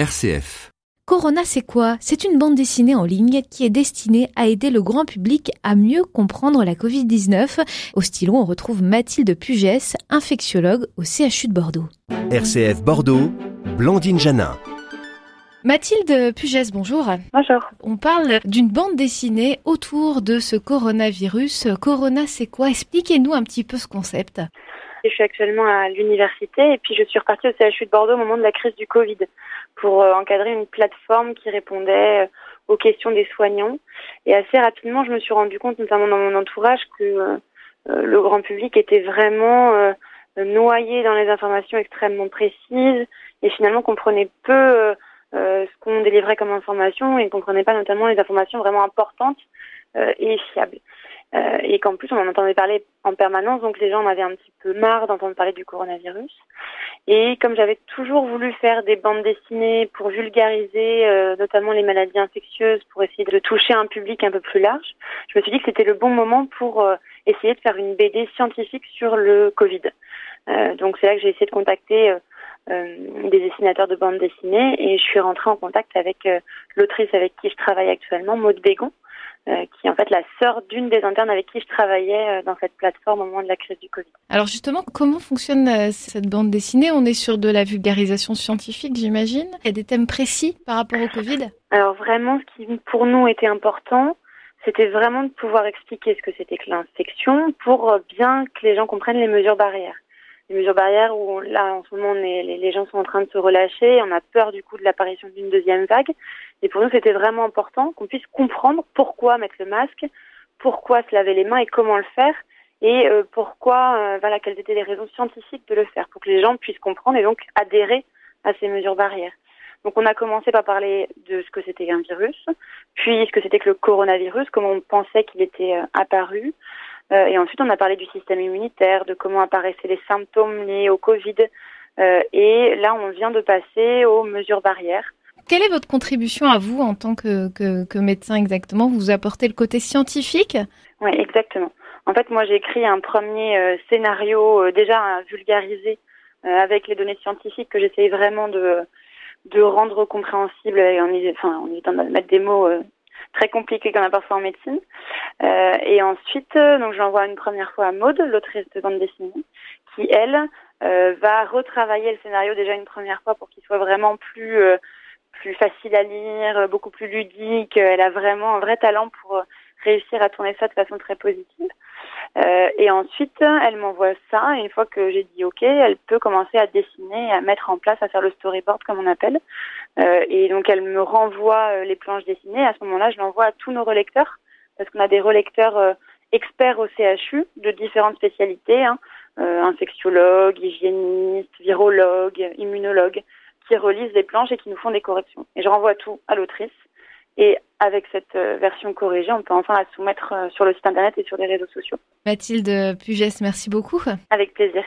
RCF. Corona, c'est quoi? C'est une bande dessinée en ligne qui est destinée à aider le grand public à mieux comprendre la Covid-19. Au stylo, on retrouve Mathilde Pugès, infectiologue au CHU de Bordeaux. RCF Bordeaux, Blandine Janin. Mathilde Pugès, bonjour. Bonjour. On parle d'une bande dessinée autour de ce coronavirus. Corona, c'est quoi? Expliquez-nous un petit peu ce concept. Je suis actuellement à l'université et puis je suis repartie au CHU de Bordeaux au moment de la crise du Covid pour euh, encadrer une plateforme qui répondait euh, aux questions des soignants. Et assez rapidement, je me suis rendu compte, notamment dans mon entourage, que euh, le grand public était vraiment noyé dans les informations extrêmement précises et finalement comprenait peu ce qu'on délivrait comme information et ne comprenait pas notamment les informations vraiment importantes et fiables. Euh, et qu'en plus on en entendait parler en permanence, donc les gens en avaient un petit peu marre d'entendre parler du coronavirus. Et comme j'avais toujours voulu faire des bandes dessinées pour vulgariser euh, notamment les maladies infectieuses, pour essayer de toucher un public un peu plus large, je me suis dit que c'était le bon moment pour euh, essayer de faire une BD scientifique sur le Covid. donc c'est là que j'ai essayé de contacter des dessinateurs de bandes dessinées et je suis rentrée en contact avec l'autrice avec qui je travaille actuellement, Maud Bégon, euh, qui est en fait la sœur d'une des internes avec qui je travaillais euh, dans cette plateforme au moment de la crise du Covid. Alors justement, comment fonctionne euh, cette bande dessinée? On est sur de la vulgarisation scientifique, j'imagine. Il y a des thèmes précis par rapport au Covid? Alors vraiment, ce qui pour nous était important, c'était vraiment de pouvoir expliquer ce que c'était que l'infection pour bien que les gens comprennent les mesures barrières les mesures barrières où là en ce moment on est, les, gens sont en train de se relâcher, on a peur du coup de l'apparition d'une deuxième vague. Et pour nous c'était vraiment important qu'on puisse comprendre pourquoi mettre le masque, pourquoi se laver les mains et comment le faire et euh, pourquoi euh, voilà quelles étaient les raisons scientifiques de le faire pour que les gens puissent comprendre et donc adhérer à ces mesures barrières. Donc on a commencé par parler de ce que c'était un virus, puis ce que c'était que le coronavirus, comment on pensait qu'il était euh, apparu, euh, et ensuite, on a parlé du système immunitaire, de comment apparaissaient les symptômes liés au Covid. Euh, et là, on vient de passer aux mesures barrières. Quelle est votre contribution à vous en tant que, médecin exactement? Vous apportez le côté scientifique? Oui, exactement. En fait, moi, j'ai écrit un premier euh, scénario déjà vulgarisé avec les données scientifiques que j'essayais vraiment de, rendre compréhensible et en, enfin, en évitant de mettre des mots très compliqué qu'on a parfois en médecine. Euh, et ensuite, euh, donc j'envoie une première fois à Maude, l'autrice de bande dessinée, qui elle euh, va retravailler le scénario déjà une première fois pour qu'il soit vraiment plus plus facile à lire, beaucoup plus ludique. Elle a vraiment un vrai talent pour réussir à tourner ça de façon très positive. Euh, et ensuite, elle m'envoie ça. Et une fois que j'ai dit OK, elle peut commencer à dessiner, à mettre en place, à faire le storyboard comme on appelle. Euh, et donc, elle me renvoie euh, les planches dessinées. À ce moment-là, je l'envoie à tous nos relecteurs parce qu'on a des relecteurs euh, experts au CHU de différentes spécialités, hein, euh, infectiologues, hygiénistes, virologues, immunologues, qui relisent les planches et qui nous font des corrections. Et je renvoie tout à l'autrice. Et avec cette euh, version corrigée, on peut enfin la soumettre euh, sur le site internet et sur les réseaux sociaux. Mathilde Pugès, merci beaucoup. Avec plaisir.